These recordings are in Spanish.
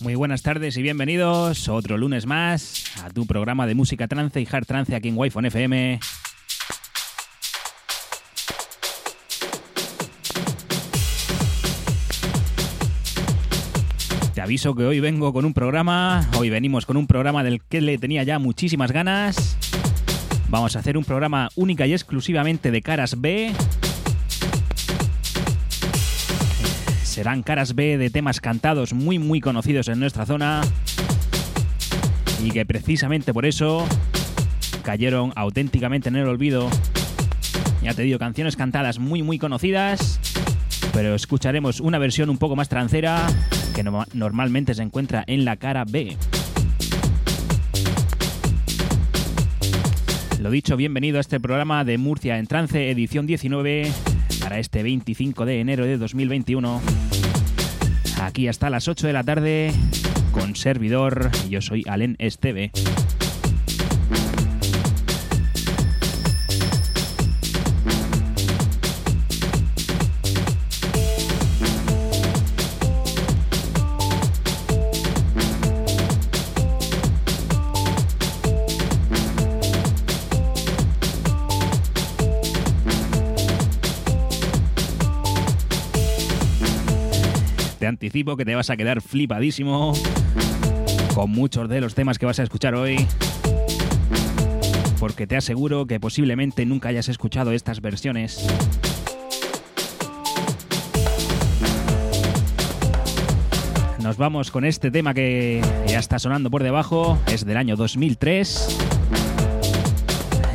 Muy buenas tardes y bienvenidos otro lunes más a tu programa de música trance y hard trance aquí en Wi-Fi FM. Te aviso que hoy vengo con un programa, hoy venimos con un programa del que le tenía ya muchísimas ganas. Vamos a hacer un programa única y exclusivamente de caras B, serán caras B de temas cantados muy muy conocidos en nuestra zona y que precisamente por eso cayeron auténticamente en el olvido. Ya te digo, canciones cantadas muy muy conocidas, pero escucharemos una versión un poco más trancera que no- normalmente se encuentra en la cara B. Lo dicho, bienvenido a este programa de Murcia en Trance, edición 19, para este 25 de enero de 2021. Aquí hasta las 8 de la tarde, con servidor, yo soy Alen Esteve. Anticipo que te vas a quedar flipadísimo con muchos de los temas que vas a escuchar hoy. Porque te aseguro que posiblemente nunca hayas escuchado estas versiones. Nos vamos con este tema que ya está sonando por debajo. Es del año 2003.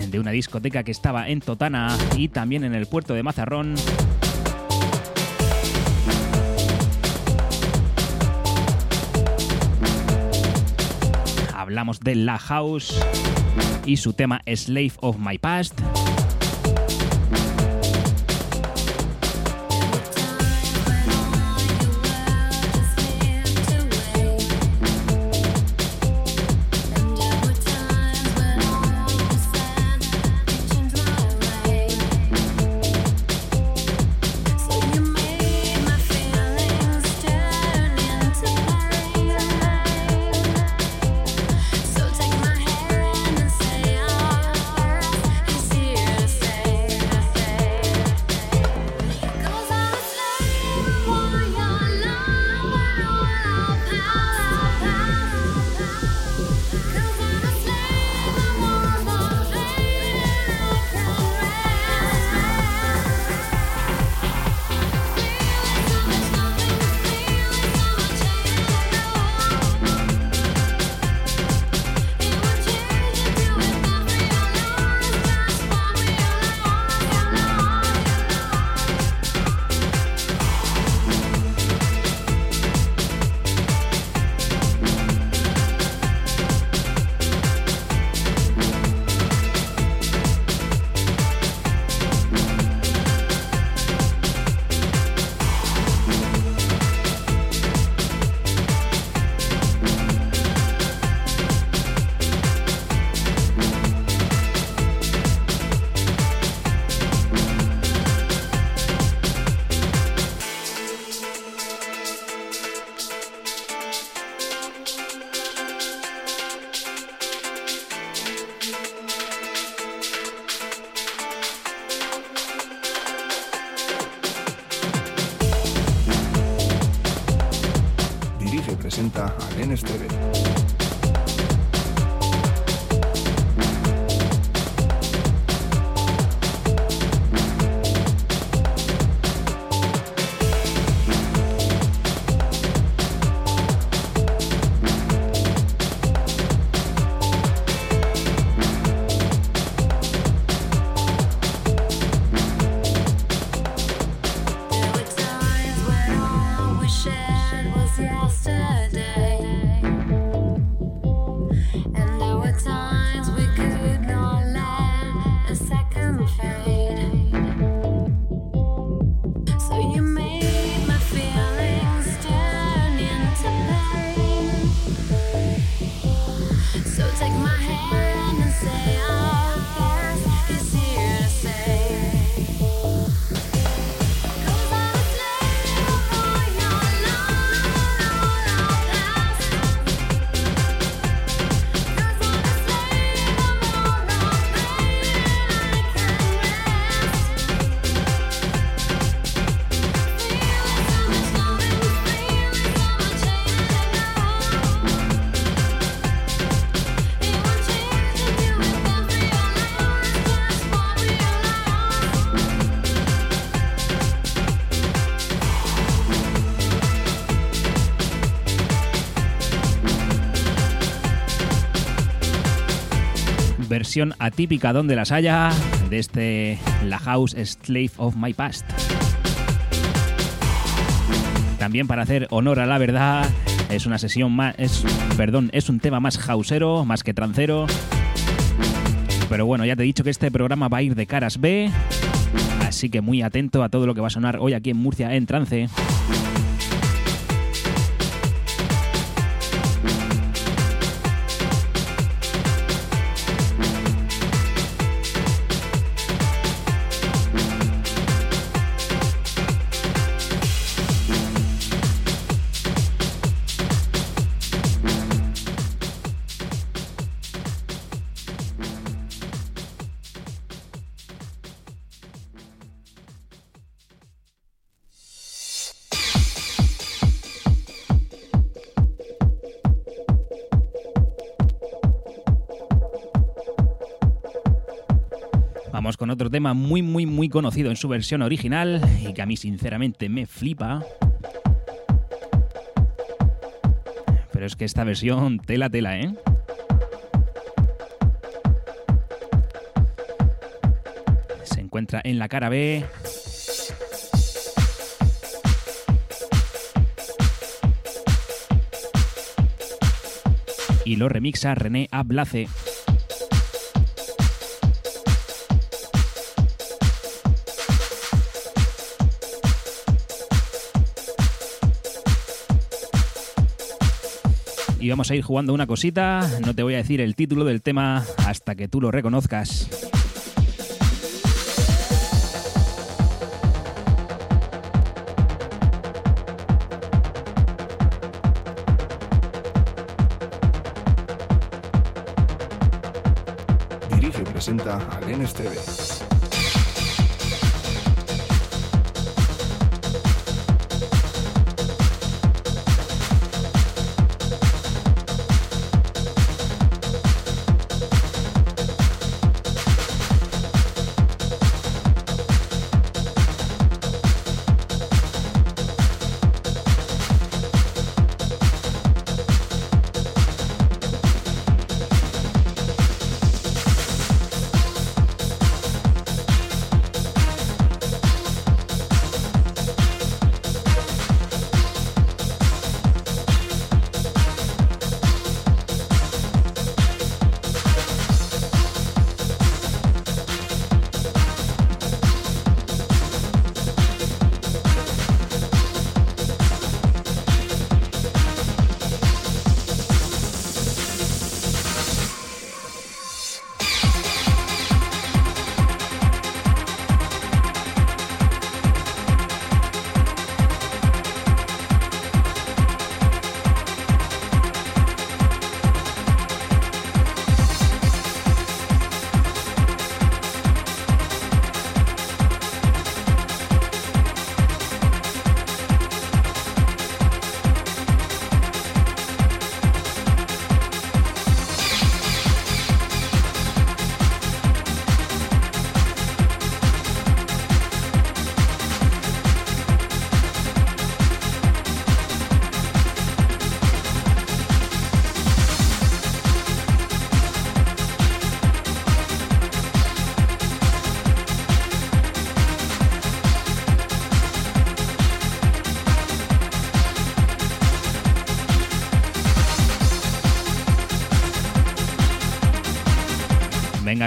De una discoteca que estaba en Totana y también en el puerto de Mazarrón. Hablamos de La House y su tema Slave of My Past. Atípica donde las haya de este La House Slave of My Past. También para hacer honor a la verdad, es una sesión más, es, perdón, es un tema más hausero, más que trancero. Pero bueno, ya te he dicho que este programa va a ir de caras B, así que muy atento a todo lo que va a sonar hoy aquí en Murcia en trance. Vamos con otro tema muy, muy, muy conocido en su versión original y que a mí sinceramente me flipa. Pero es que esta versión tela tela, ¿eh? Se encuentra en la cara B. Y lo remixa René Ablace. Vamos a ir jugando una cosita. No te voy a decir el título del tema hasta que tú lo reconozcas. Dirige y presenta a Lenes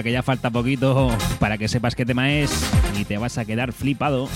que ya falta poquito para que sepas qué tema es y te vas a quedar flipado.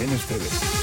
Presenta a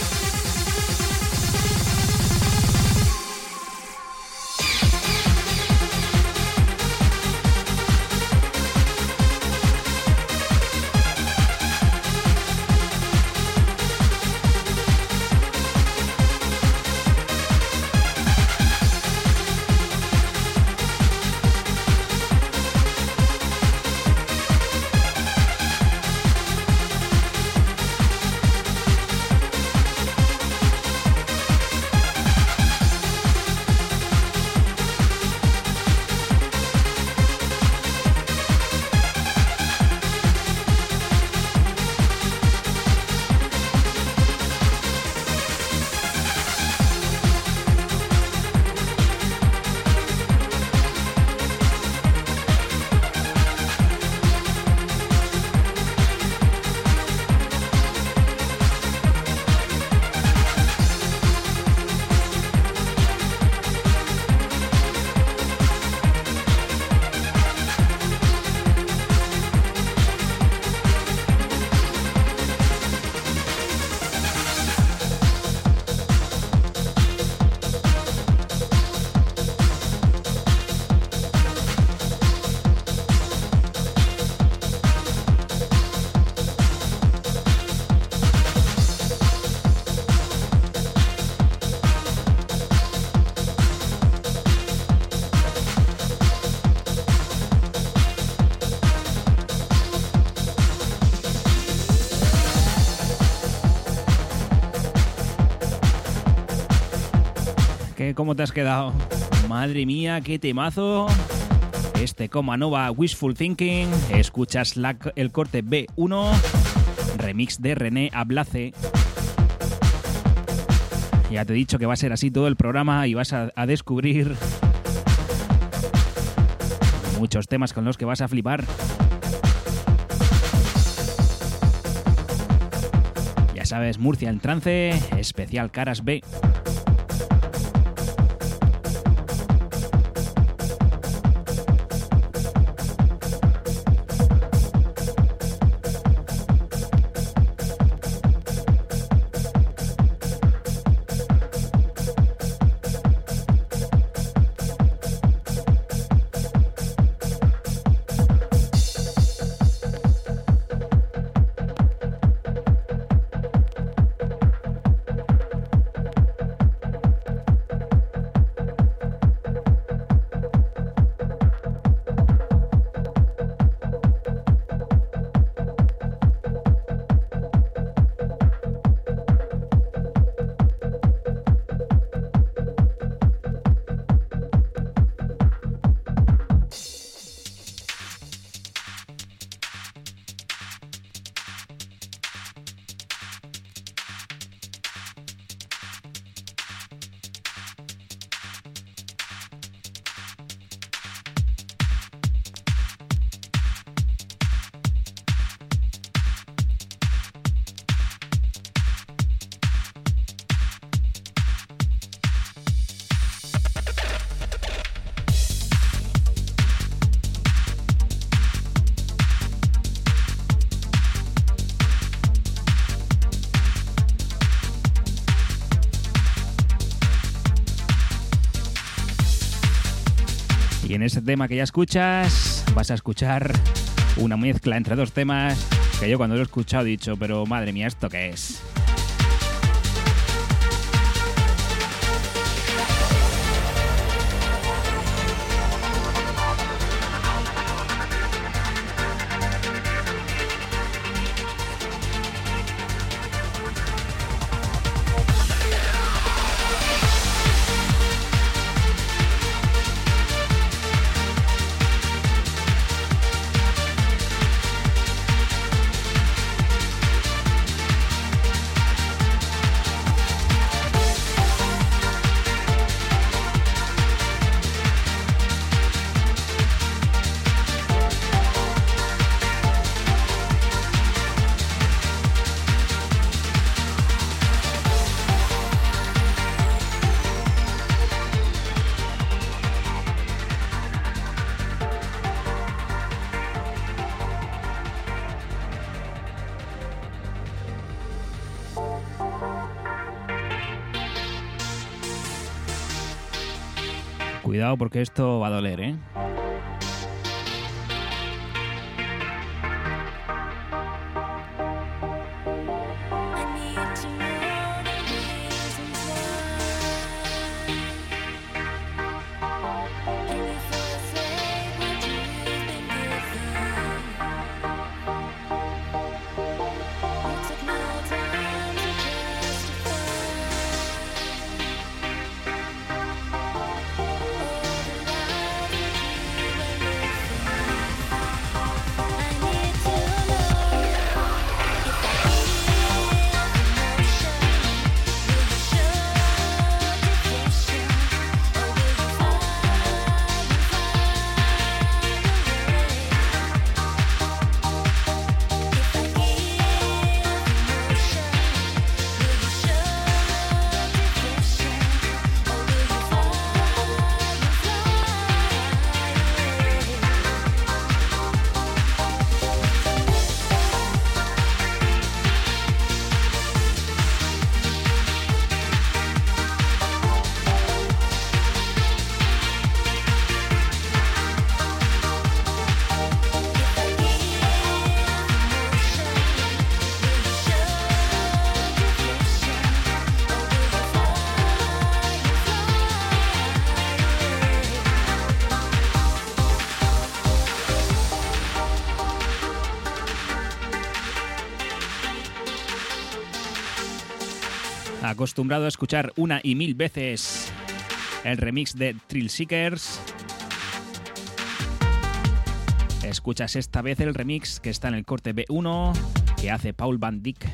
¿Cómo te has quedado? Madre mía, qué temazo. Este Coma Nova Wishful Thinking. Escuchas el corte B1, remix de René Ablace. Ya te he dicho que va a ser así todo el programa y vas a descubrir muchos temas con los que vas a flipar. Ya sabes, Murcia en trance, especial Caras B. en ese tema que ya escuchas, vas a escuchar una mezcla entre dos temas que yo cuando lo he escuchado he dicho, pero madre mía, ¿esto qué es? Porque esto va a doler, ¿eh? Acostumbrado a escuchar una y mil veces el remix de Thrill Seekers. Escuchas esta vez el remix que está en el corte B1 que hace Paul Van Dyck.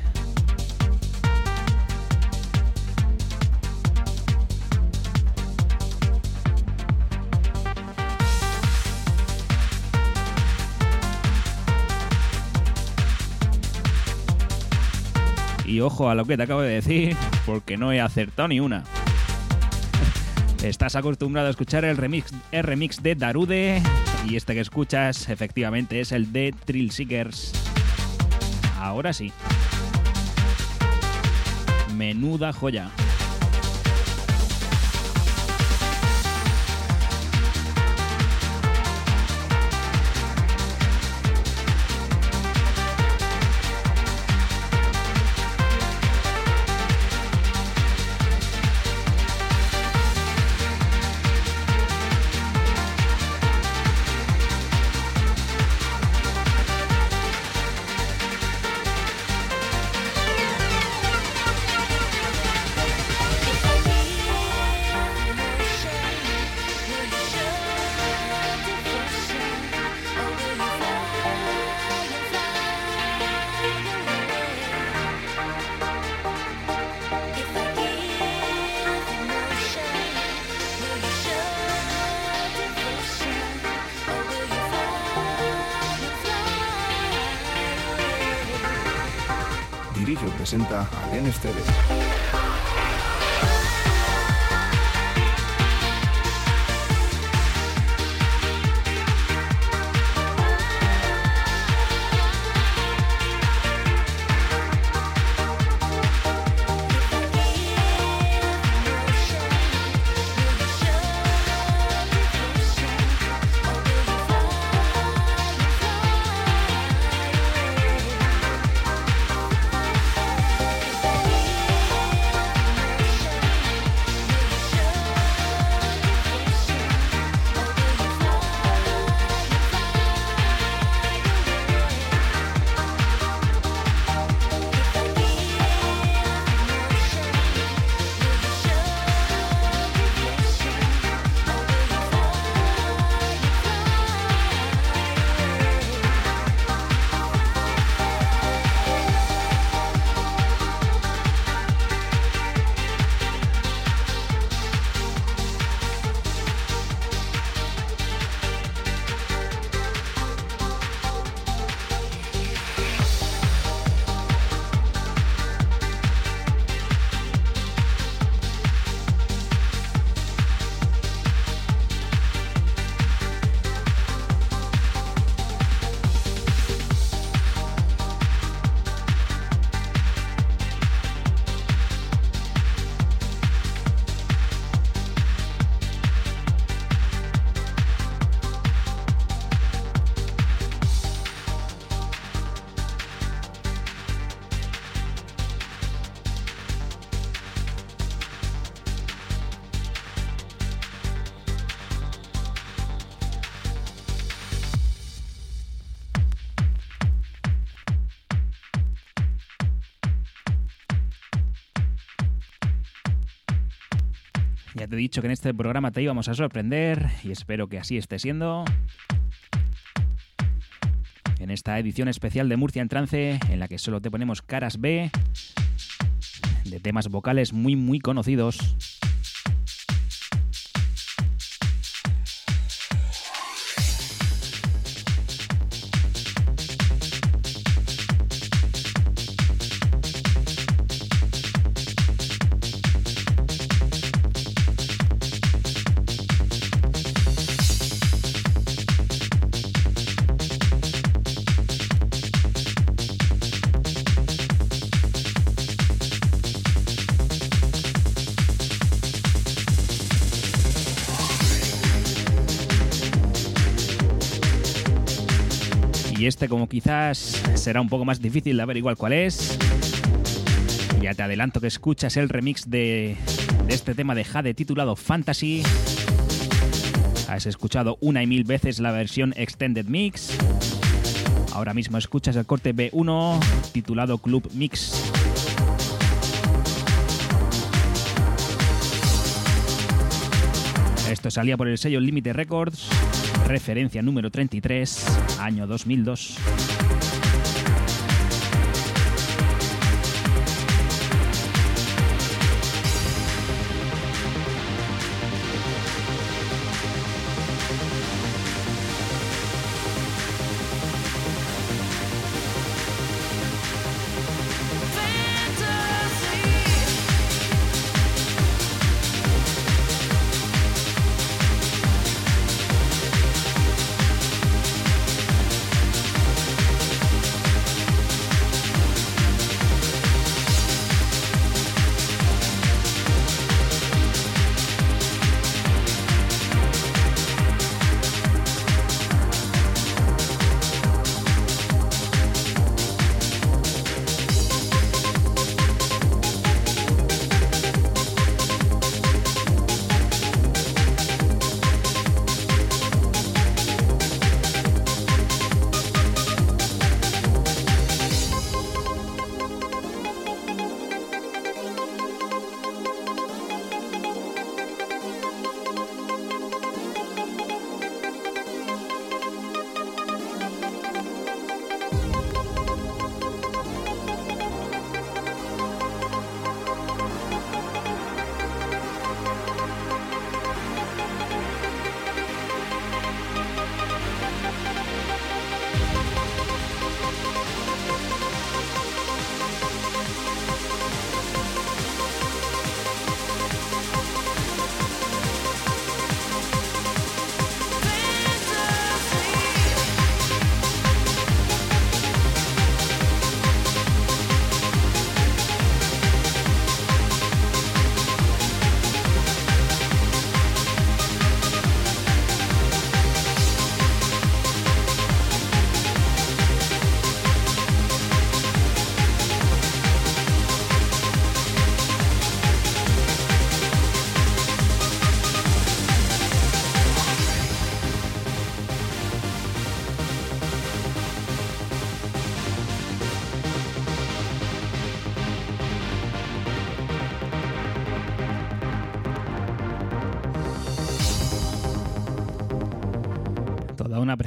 Y ojo a lo que te acabo de decir, porque no he acertado ni una. Estás acostumbrado a escuchar el remix, el remix de Darude y este que escuchas efectivamente es el de Thrill Seekers. Ahora sí. Menuda joya. Presenta a Len dicho que en este programa te íbamos a sorprender y espero que así esté siendo. En esta edición especial de Murcia en Trance, en la que solo te ponemos caras B de temas vocales muy muy conocidos. Este como quizás será un poco más difícil de averiguar cuál es. Ya te adelanto que escuchas el remix de, de este tema de Jade titulado Fantasy. Has escuchado una y mil veces la versión Extended Mix. Ahora mismo escuchas el corte B1 titulado Club Mix. Esto salía por el sello Limited Records, referencia número 33, año 2002.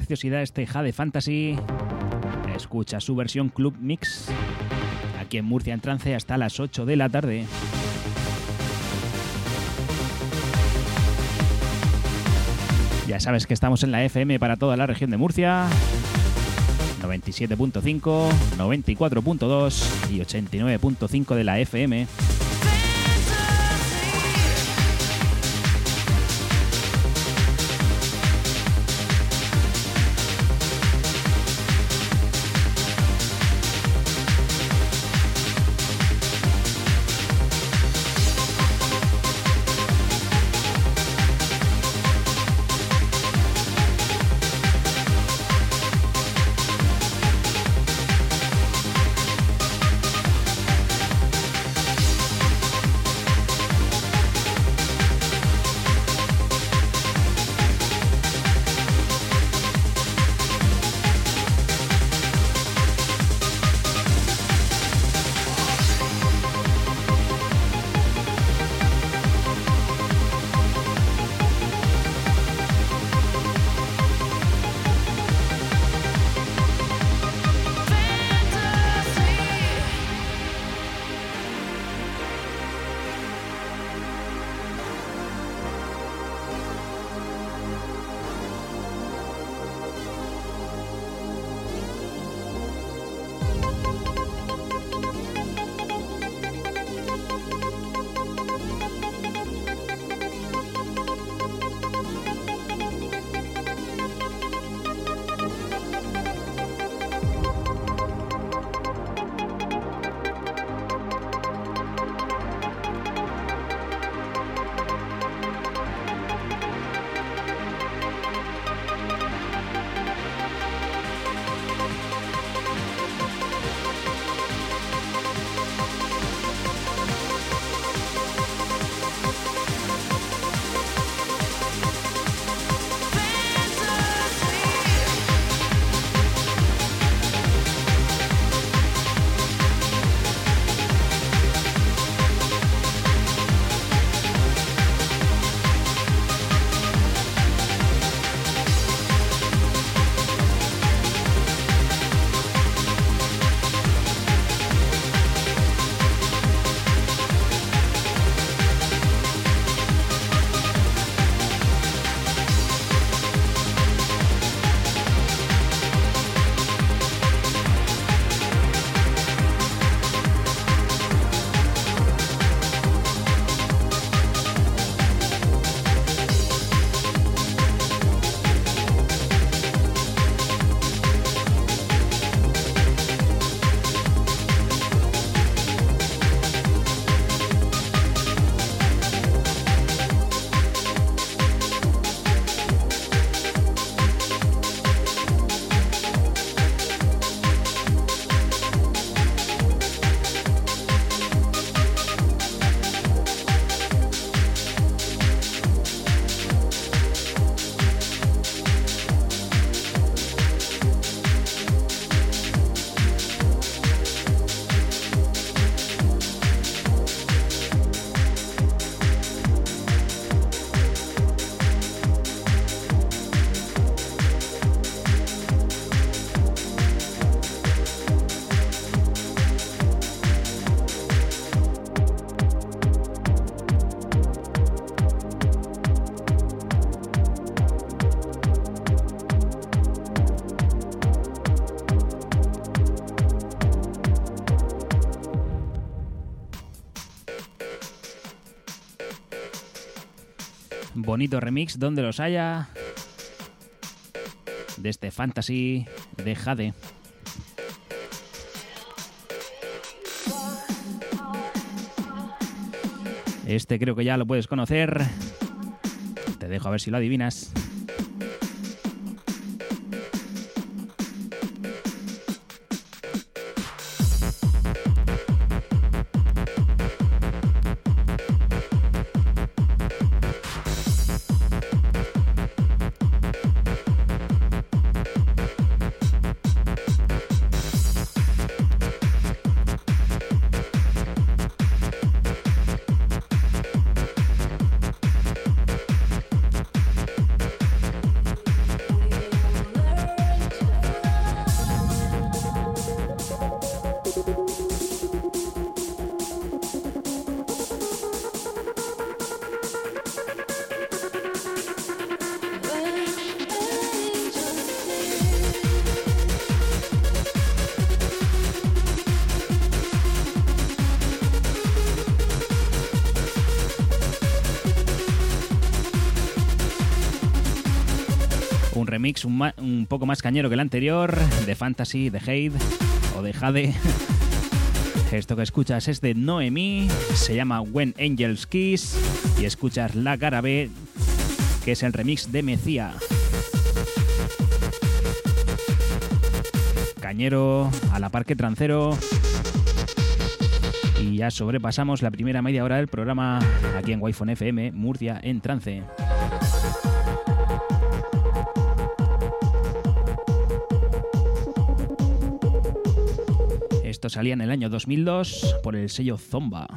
Preciosidad este Jade Fantasy. Escucha su versión Club Mix. Aquí en Murcia en trance hasta las 8 de la tarde. Ya sabes que estamos en la FM para toda la región de Murcia. 97.5, 94.2 y 89.5 de la FM. Bonito remix donde los haya de este fantasy de Jade. Este creo que ya lo puedes conocer. Te dejo a ver si lo adivinas. Poco más cañero que el anterior, de Fantasy, de Hade o de Jade. Esto que escuchas es de Noemi, se llama When Angels Kiss y escuchas la cara B, que es el remix de Mecía. Cañero, a la par que trancero. Y ya sobrepasamos la primera media hora del programa aquí en Wi-Fi FM, Murcia en trance. Salía en el año 2002 por el sello Zomba.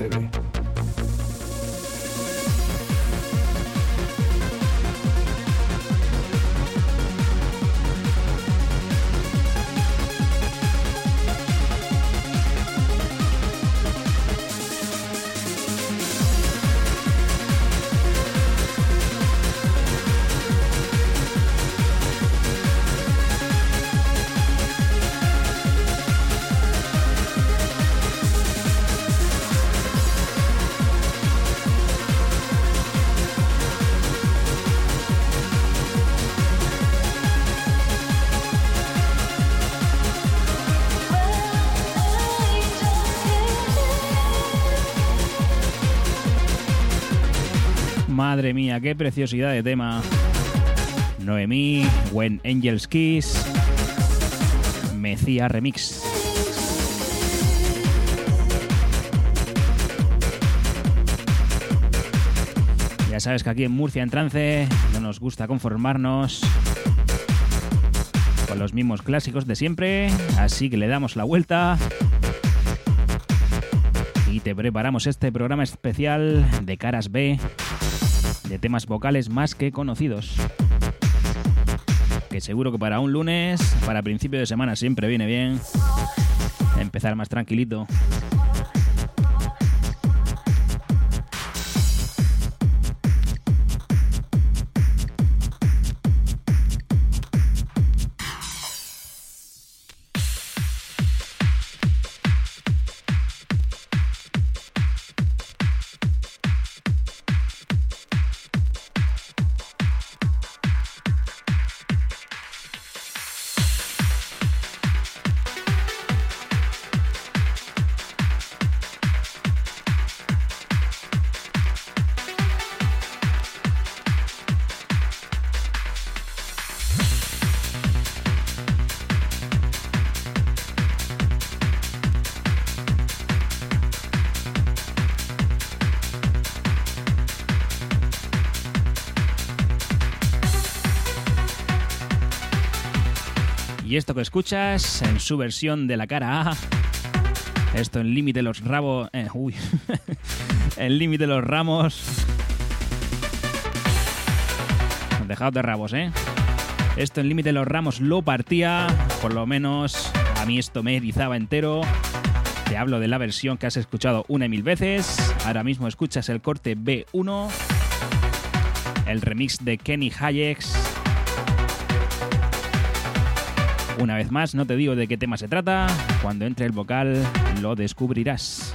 A qué preciosidad de tema. Noemí, When Angels Kiss, Mecía Remix. Ya sabes que aquí en Murcia en trance no nos gusta conformarnos con los mismos clásicos de siempre, así que le damos la vuelta y te preparamos este programa especial de caras B de temas vocales más que conocidos. Que seguro que para un lunes, para principio de semana siempre viene bien empezar más tranquilito. Escuchas en su versión de la cara A. Esto en límite los rabos. eh, uy. en límite los ramos. Dejad de rabos, ¿eh? Esto en límite los ramos lo partía. Por lo menos a mí esto me erizaba entero. Te hablo de la versión que has escuchado una y mil veces. Ahora mismo escuchas el corte B1. El remix de Kenny Hayek. Una vez más, no te digo de qué tema se trata. Cuando entre el vocal, lo descubrirás.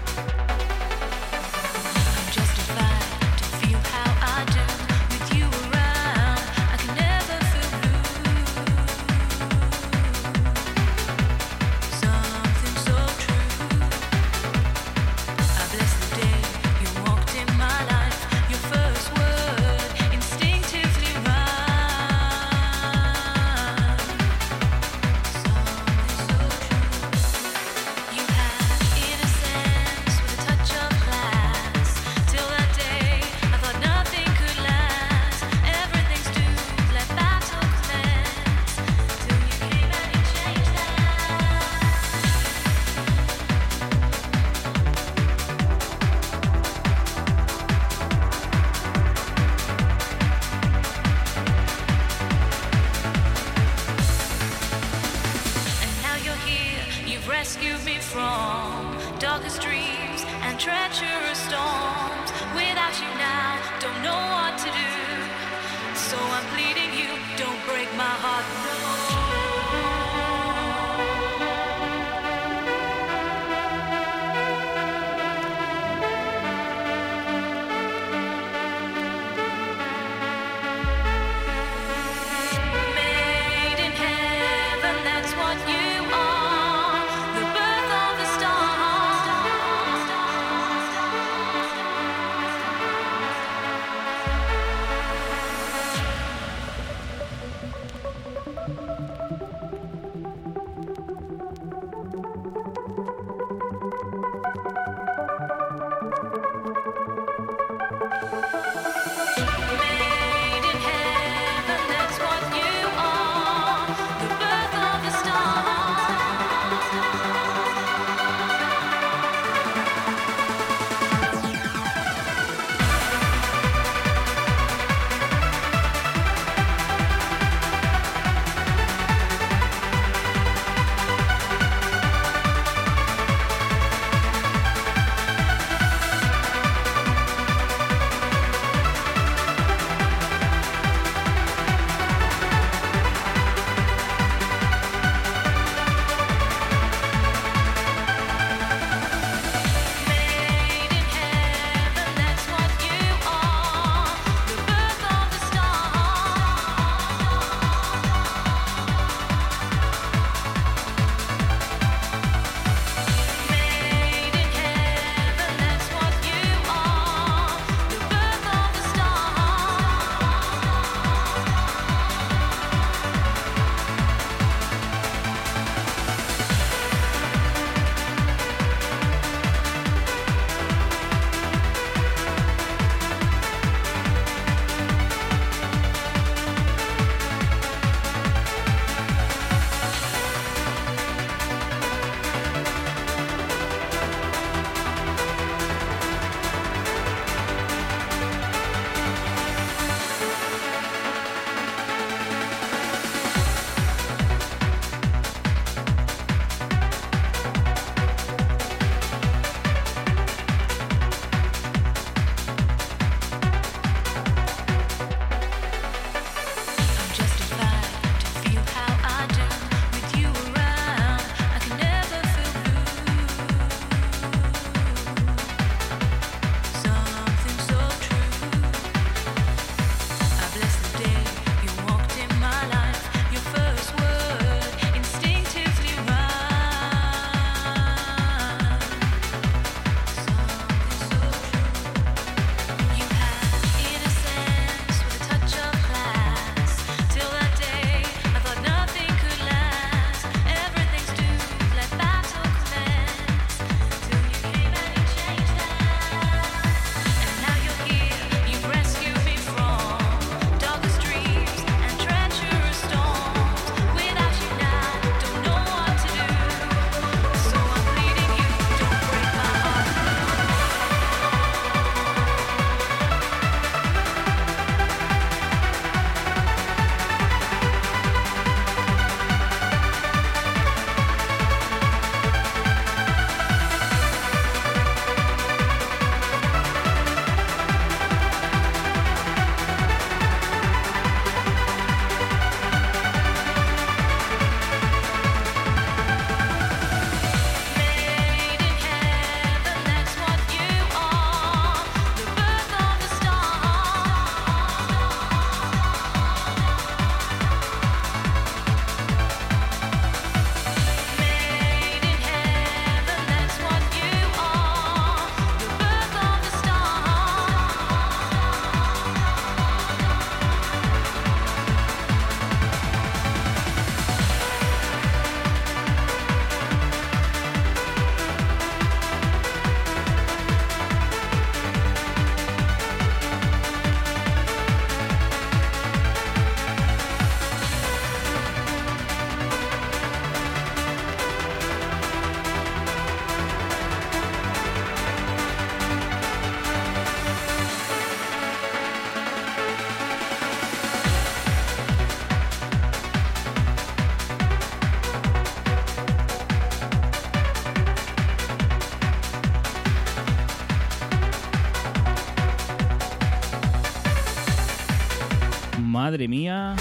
Madre mía.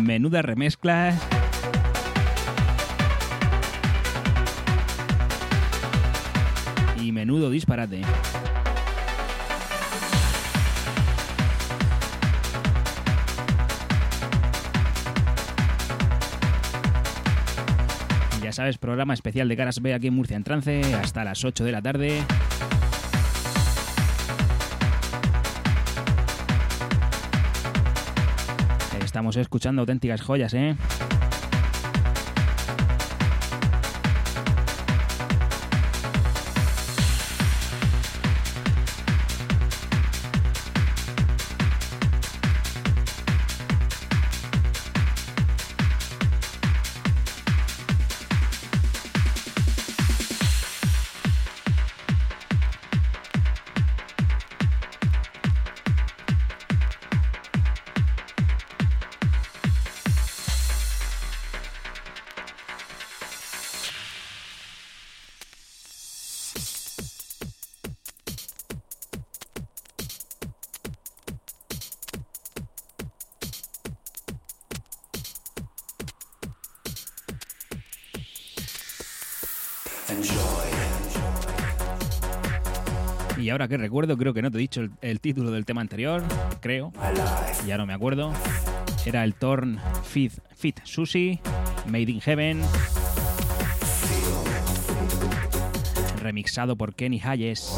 Menuda remezcla. Y menudo disparate. Ya sabes, programa especial de Caras B aquí en Murcia en Trance hasta las 8 de la tarde. Estamos escuchando auténticas joyas, ¿eh? Y ahora que recuerdo, creo que no te he dicho el, título del tema anterior, creo, ya no me acuerdo. Era el Torn Fit, Fit Sushi, Made in Heaven, remixado por Kenny Hayes.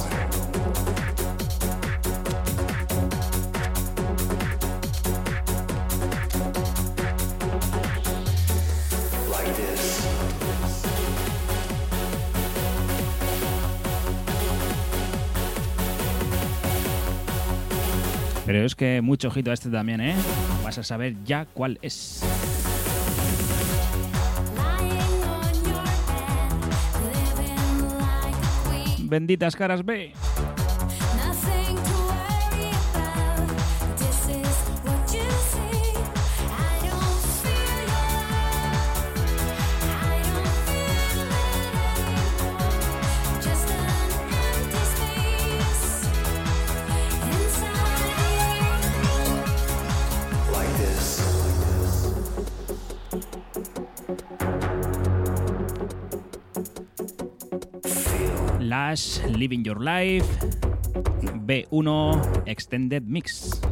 Pero es que mucho ojito a este también, ¿eh? Vas a saber ya cuál es. Benditas caras B. Living Your Life. B1 Extended Mix.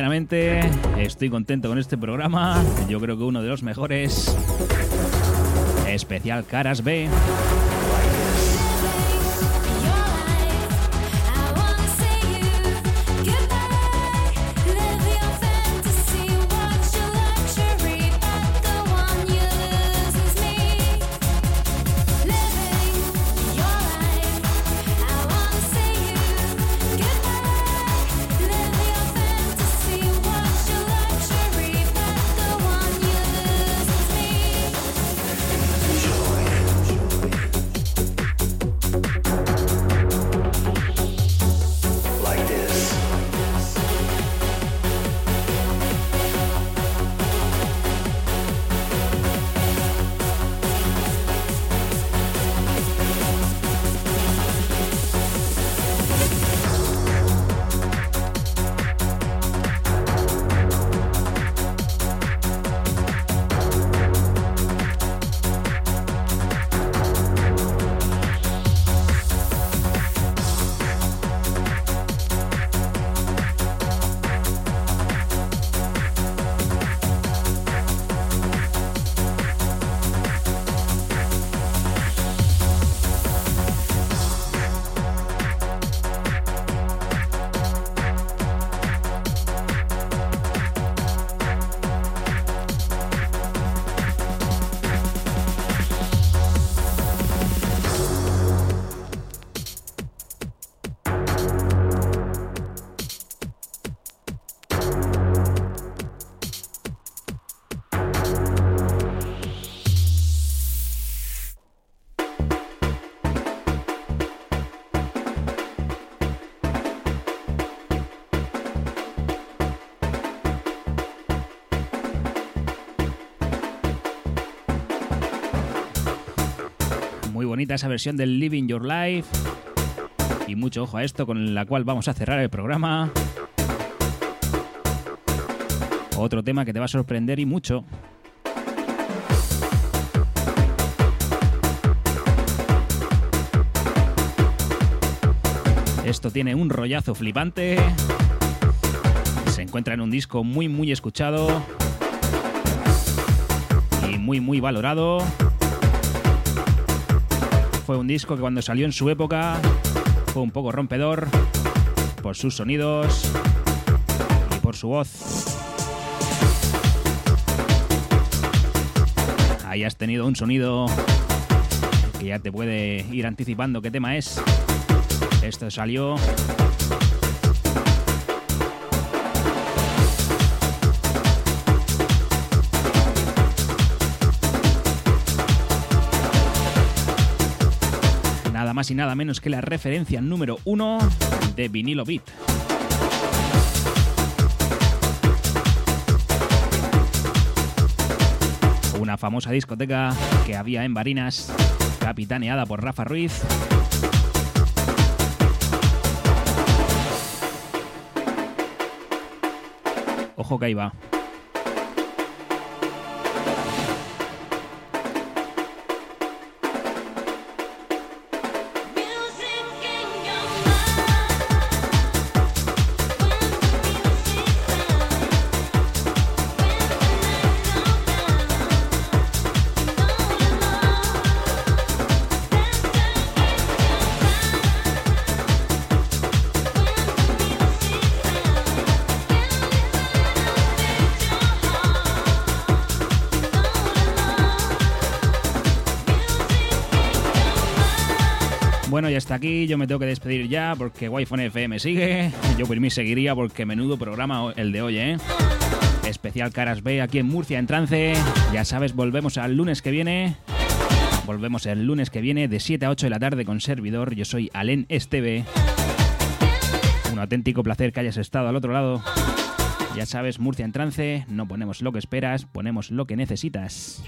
Sinceramente, estoy contento con este programa. Yo creo que uno de los mejores. Especial Caras B. esa versión del Living Your Life. Y mucho ojo a esto con la cual vamos a cerrar el programa. Otro tema que te va a sorprender y mucho. Esto tiene un rollazo flipante. Se encuentra en un disco muy muy escuchado y muy muy valorado. Fue un disco que cuando salió en su época fue un poco rompedor por sus sonidos y por su voz. Ahí has tenido un sonido que ya te puede ir anticipando qué tema es. Esto salió más y nada menos que la referencia número uno de vinilo beat. Una famosa discoteca que había en Barinas, capitaneada por Rafa Ruiz. Ojo que ahí va. Bueno, y hasta aquí yo me tengo que despedir ya porque Wi-Fi FM sigue. Yo por mí seguiría porque menudo programa el de hoy, ¿eh? Especial Caras B aquí en Murcia en trance. Ya sabes, volvemos al lunes que viene. Volvemos el lunes que viene de 7 a 8 de la tarde con servidor. Yo soy Alen Esteve. Un auténtico placer que hayas estado al otro lado. Ya sabes, Murcia en trance, no ponemos lo que esperas, ponemos lo que necesitas.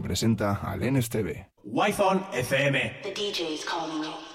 Presenta al NSTV. Wi-Fi FM. The DJ is calling you.